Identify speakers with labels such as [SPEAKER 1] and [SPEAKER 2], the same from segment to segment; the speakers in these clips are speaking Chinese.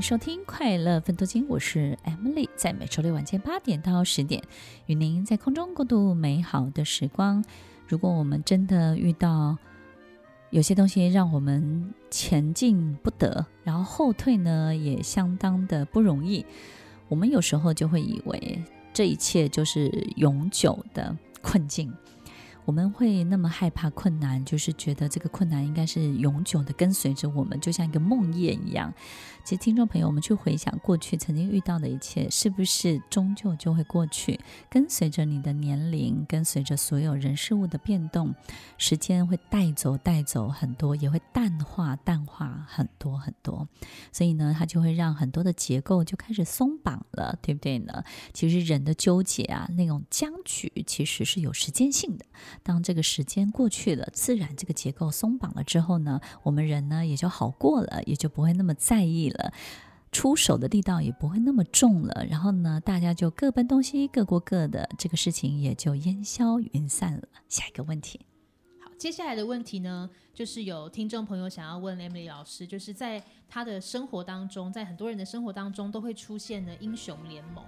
[SPEAKER 1] 收听《快乐分多金》，我是 Emily，在每周六晚间八点到十点，与您在空中共度美好的时光。如果我们真的遇到有些东西让我们前进不得，然后后退呢，也相当的不容易，我们有时候就会以为这一切就是永久的困境。我们会那么害怕困难，就是觉得这个困难应该是永久的跟随着我们，就像一个梦魇一样。其实，听众朋友，我们去回想过去曾经遇到的一切，是不是终究就会过去？跟随着你的年龄，跟随着所有人事物的变动，时间会带走带走很多，也会淡化淡化很多很多。所以呢，它就会让很多的结构就开始松绑了，对不对呢？其实人的纠结啊，那种僵局，其实是有时间性的。当这个时间过去了，自然这个结构松绑了之后呢，我们人呢也就好过了，也就不会那么在意了。出手的力道也不会那么重了，然后呢，大家就各奔东西，各过各的，这个事情也就烟消云散了。下一个问题，
[SPEAKER 2] 好，接下来的问题呢，就是有听众朋友想要问 Emily 老师，就是在他的生活当中，在很多人的生活当中都会出现的英雄联盟。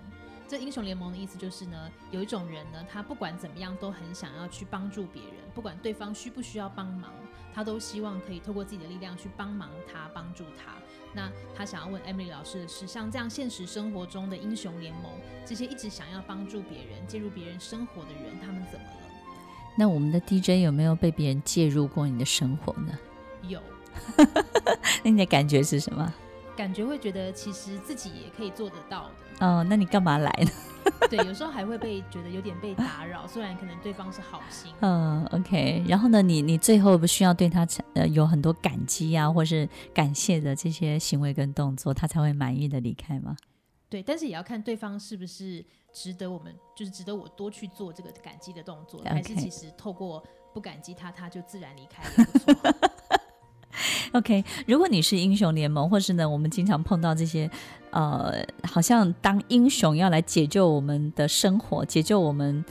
[SPEAKER 2] 这英雄联盟的意思就是呢，有一种人呢，他不管怎么样都很想要去帮助别人，不管对方需不需要帮忙，他都希望可以透过自己的力量去帮忙他，帮助他。那他想要问 Emily 老师的是，像这样现实生活中的英雄联盟，这些一直想要帮助别人、介入别人生活的人，他们怎么了？
[SPEAKER 1] 那我们的 DJ 有没有被别人介入过你的生活呢？
[SPEAKER 2] 有。
[SPEAKER 1] 那你的感觉是什么？
[SPEAKER 2] 感觉会觉得其实自己也可以做得到的。
[SPEAKER 1] 哦，那你干嘛来呢？
[SPEAKER 2] 对，有时候还会被觉得有点被打扰，虽然可能对方是好心。
[SPEAKER 1] 嗯，OK。然后呢，你你最后不需要对他呃有很多感激啊，或是感谢的这些行为跟动作，他才会满意的离开吗？
[SPEAKER 2] 对，但是也要看对方是不是值得我们，就是值得我多去做这个感激的动作.还是其实透过不感激他，他就自然离开了，不错。
[SPEAKER 1] OK，如果你是英雄联盟，或是呢，我们经常碰到这些，呃，好像当英雄要来解救我们的生活，解救我们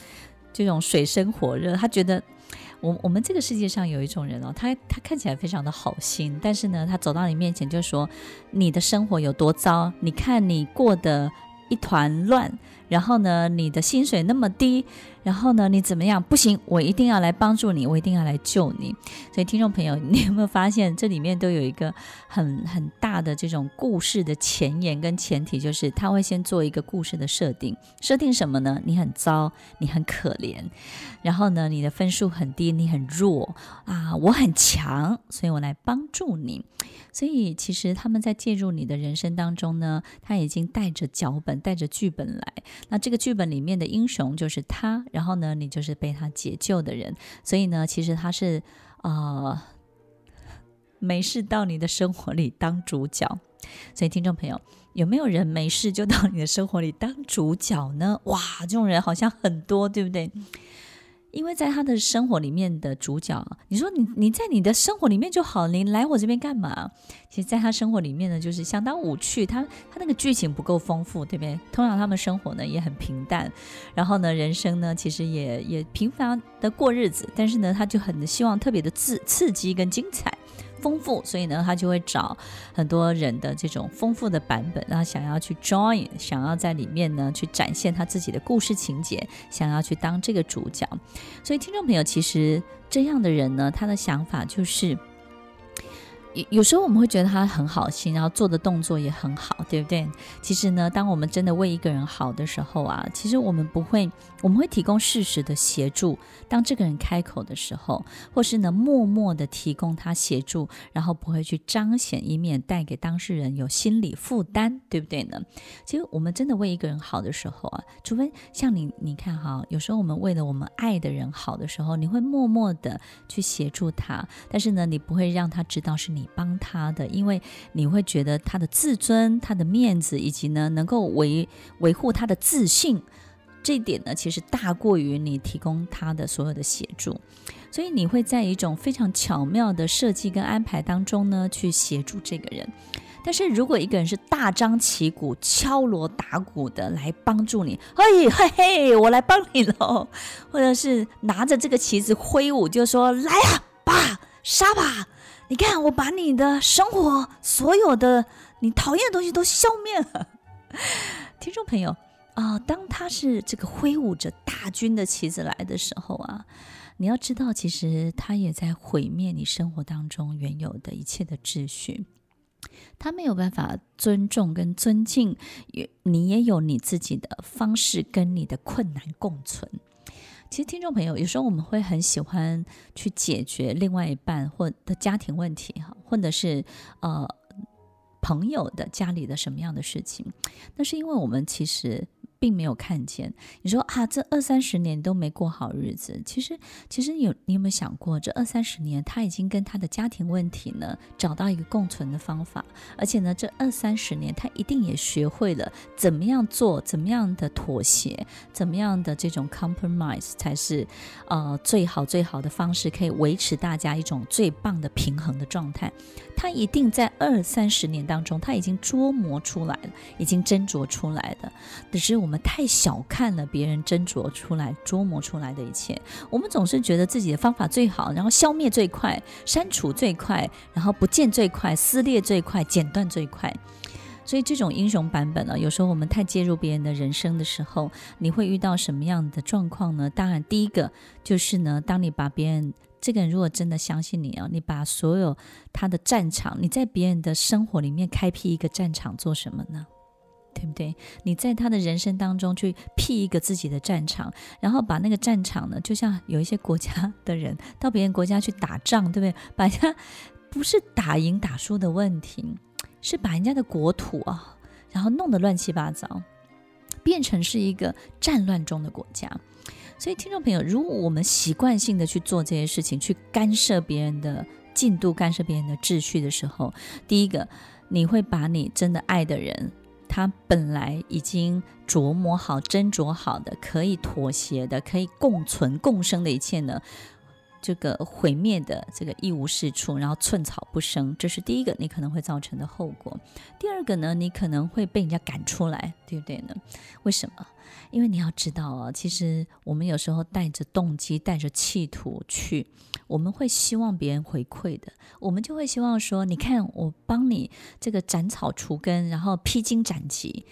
[SPEAKER 1] 这种水深火热。他觉得，我我们这个世界上有一种人哦，他他看起来非常的好心，但是呢，他走到你面前就说，你的生活有多糟，你看你过得一团乱，然后呢，你的薪水那么低。然后呢，你怎么样？不行，我一定要来帮助你，我一定要来救你。所以，听众朋友，你有没有发现这里面都有一个很很大的这种故事的前言跟前提，就是他会先做一个故事的设定。设定什么呢？你很糟，你很可怜，然后呢，你的分数很低，你很弱啊，我很强，所以我来帮助你。所以，其实他们在介入你的人生当中呢，他已经带着脚本，带着剧本来。那这个剧本里面的英雄就是他。然后呢，你就是被他解救的人，所以呢，其实他是呃没事到你的生活里当主角。所以听众朋友，有没有人没事就到你的生活里当主角呢？哇，这种人好像很多，对不对？因为在他的生活里面的主角，你说你你在你的生活里面就好，你来我这边干嘛？其实，在他生活里面呢，就是相当无趣，他他那个剧情不够丰富，对不对？通常他们生活呢也很平淡，然后呢，人生呢其实也也平凡的过日子，但是呢，他就很希望特别的刺刺激跟精彩。丰富，所以呢，他就会找很多人的这种丰富的版本，然后想要去 join，想要在里面呢去展现他自己的故事情节，想要去当这个主角。所以，听众朋友，其实这样的人呢，他的想法就是。有时候我们会觉得他很好心，然后做的动作也很好，对不对？其实呢，当我们真的为一个人好的时候啊，其实我们不会，我们会提供适时的协助。当这个人开口的时候，或是呢，默默的提供他协助，然后不会去彰显，以免带给当事人有心理负担，对不对呢？其实我们真的为一个人好的时候啊，除非像你，你看哈，有时候我们为了我们爱的人好的时候，你会默默的去协助他，但是呢，你不会让他知道是。你帮他的，因为你会觉得他的自尊、他的面子，以及呢能够维维护他的自信，这一点呢其实大过于你提供他的所有的协助，所以你会在一种非常巧妙的设计跟安排当中呢去协助这个人。但是如果一个人是大张旗鼓、敲锣打鼓的来帮助你，嘿嘿嘿，我来帮你喽，或者是拿着这个旗子挥舞，就说来啊，吧，杀吧。你看，我把你的生活所有的你讨厌的东西都消灭了。听众朋友啊、当他是这个挥舞着大军的旗子来的时候啊，你要知道，其实他也在毁灭你生活当中原有的一切的秩序。他没有办法尊重跟尊敬，也你也有你自己的方式跟你的困难共存。其实，听众朋友，有时候我们会很喜欢去解决另外一半或的家庭问题，哈，或者是呃朋友的家里的什么样的事情，那是因为我们其实。并没有看见，你说啊，这二三十年都没过好日子。其实，其实有你有没有想过，这二三十年他已经跟他的家庭问题呢找到一个共存的方法，而且呢，这二三十年他一定也学会了怎么样做，怎么样的妥协，怎么样的这种 compromise 才是呃最好最好的方式，可以维持大家一种最棒的平衡的状态。他一定在二三十年当中，他已经琢磨出来了，已经斟酌出来的。只是我我们太小看了别人斟酌出来、琢磨出来的一切。我们总是觉得自己的方法最好，然后消灭最快、删除最快，然后不见最快、撕裂最快、剪断最快。所以这种英雄版本呢，有时候我们太介入别人的人生的时候，你会遇到什么样的状况呢？当然，第一个就是呢，当你把别人。这个人如果真的相信你啊，你把所有他的战场，你在别人的生活里面开辟一个战场做什么呢？对不对？你在他的人生当中去辟一个自己的战场，然后把那个战场呢，就像有一些国家的人 到别人国家去打仗，对不对？把人家不是打赢打输的问题，是把人家的国土啊，然后弄得乱七八糟，变成是一个战乱中的国家。所以，听众朋友，如果我们习惯性的去做这些事情，去干涉别人的进度、干涉别人的秩序的时候，第一个，你会把你真的爱的人，他本来已经琢磨好、斟酌好的、可以妥协的、可以共存共生的一切呢，这个毁灭的这个一无是处，然后寸草不生，这是第一个你可能会造成的后果。第二个呢，你可能会被人家赶出来，对不对呢？为什么？因为你要知道啊，其实我们有时候带着动机、带着企图去，我们会希望别人回馈的，我们就会希望说：你看，我帮你这个斩草除根，然后披荆斩棘。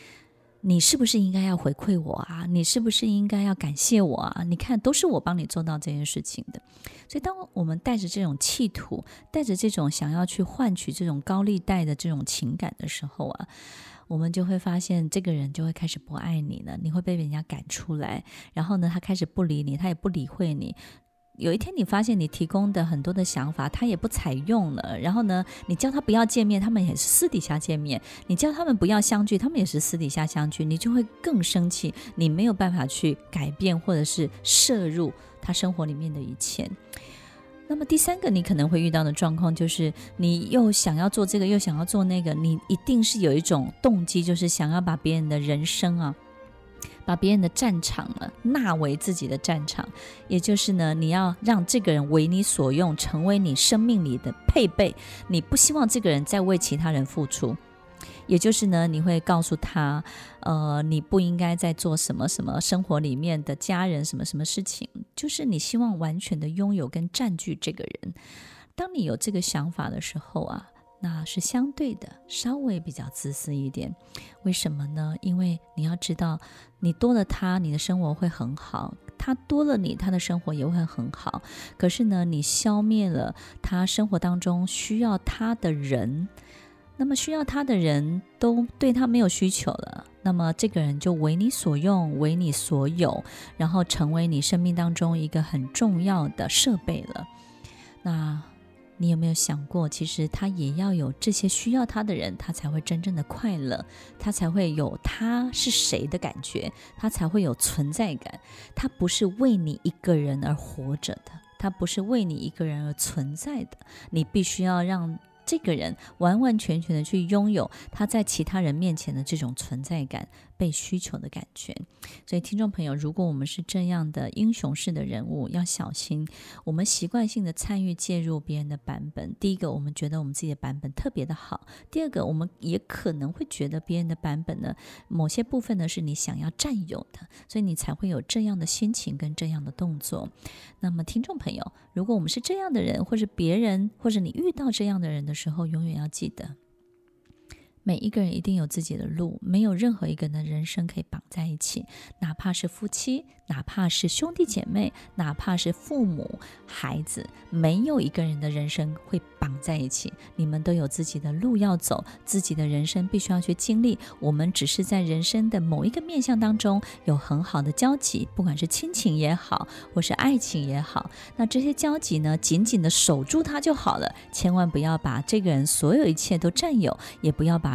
[SPEAKER 1] 你是不是应该要回馈我啊？你是不是应该要感谢我啊？你看，都是我帮你做到这件事情的。所以，当我们带着这种企图，带着这种想要去换取这种高利贷的这种情感的时候啊，我们就会发现，这个人就会开始不爱你了。你会被人家赶出来，然后呢，他开始不理你，他也不理会你。有一天，你发现你提供的很多的想法，他也不采用了。然后呢，你叫他不要见面，他们也是私底下见面；你叫他们不要相聚，他们也是私底下相聚。你就会更生气，你没有办法去改变或者是摄入他生活里面的一切。那么第三个，你可能会遇到的状况就是，你又想要做这个，又想要做那个，你一定是有一种动机，就是想要把别人的人生啊。把别人的战场呢纳为自己的战场，也就是呢，你要让这个人为你所用，成为你生命里的配备。你不希望这个人再为其他人付出，也就是呢，你会告诉他，呃，你不应该再做什么什么生活里面的家人什么什么事情，就是你希望完全的拥有跟占据这个人。当你有这个想法的时候啊。那是相对的，稍微比较自私一点。为什么呢？因为你要知道，你多了他，你的生活会很好；他多了你，他的生活也会很好。可是呢，你消灭了他生活当中需要他的人，那么需要他的人都对他没有需求了，那么这个人就为你所用，为你所有，然后成为你生命当中一个很重要的设备了。那。你有没有想过，其实他也要有这些需要他的人，他才会真正的快乐，他才会有他是谁的感觉，他才会有存在感。他不是为你一个人而活着的，他不是为你一个人而存在的。你必须要让。这个人完完全全的去拥有他在其他人面前的这种存在感、被需求的感觉。所以，听众朋友，如果我们是这样的英雄式的人物，要小心我们习惯性的参与介入别人的版本。第一个，我们觉得我们自己的版本特别的好；第二个，我们也可能会觉得别人的版本呢，某些部分呢是你想要占有的，所以你才会有这样的心情跟这样的动作。那么，听众朋友，如果我们是这样的人，或者别人，或者你遇到这样的人的时候，永远要记得，每一个人一定有自己的路，没有任何一个人的人生可以绑在一起，哪怕是夫妻，哪怕是兄弟姐妹，哪怕是父母、孩子，没有一个人的人生会绑在一起。你们都有自己的路要走，自己的人生必须要去经历。我们只是在人生的某一个面向当中有很好的交集，不管是亲情也好，或是爱情也好，那这些交集呢，紧紧的守住它就好了，千万不要把这个人所有一切都占有，也不要把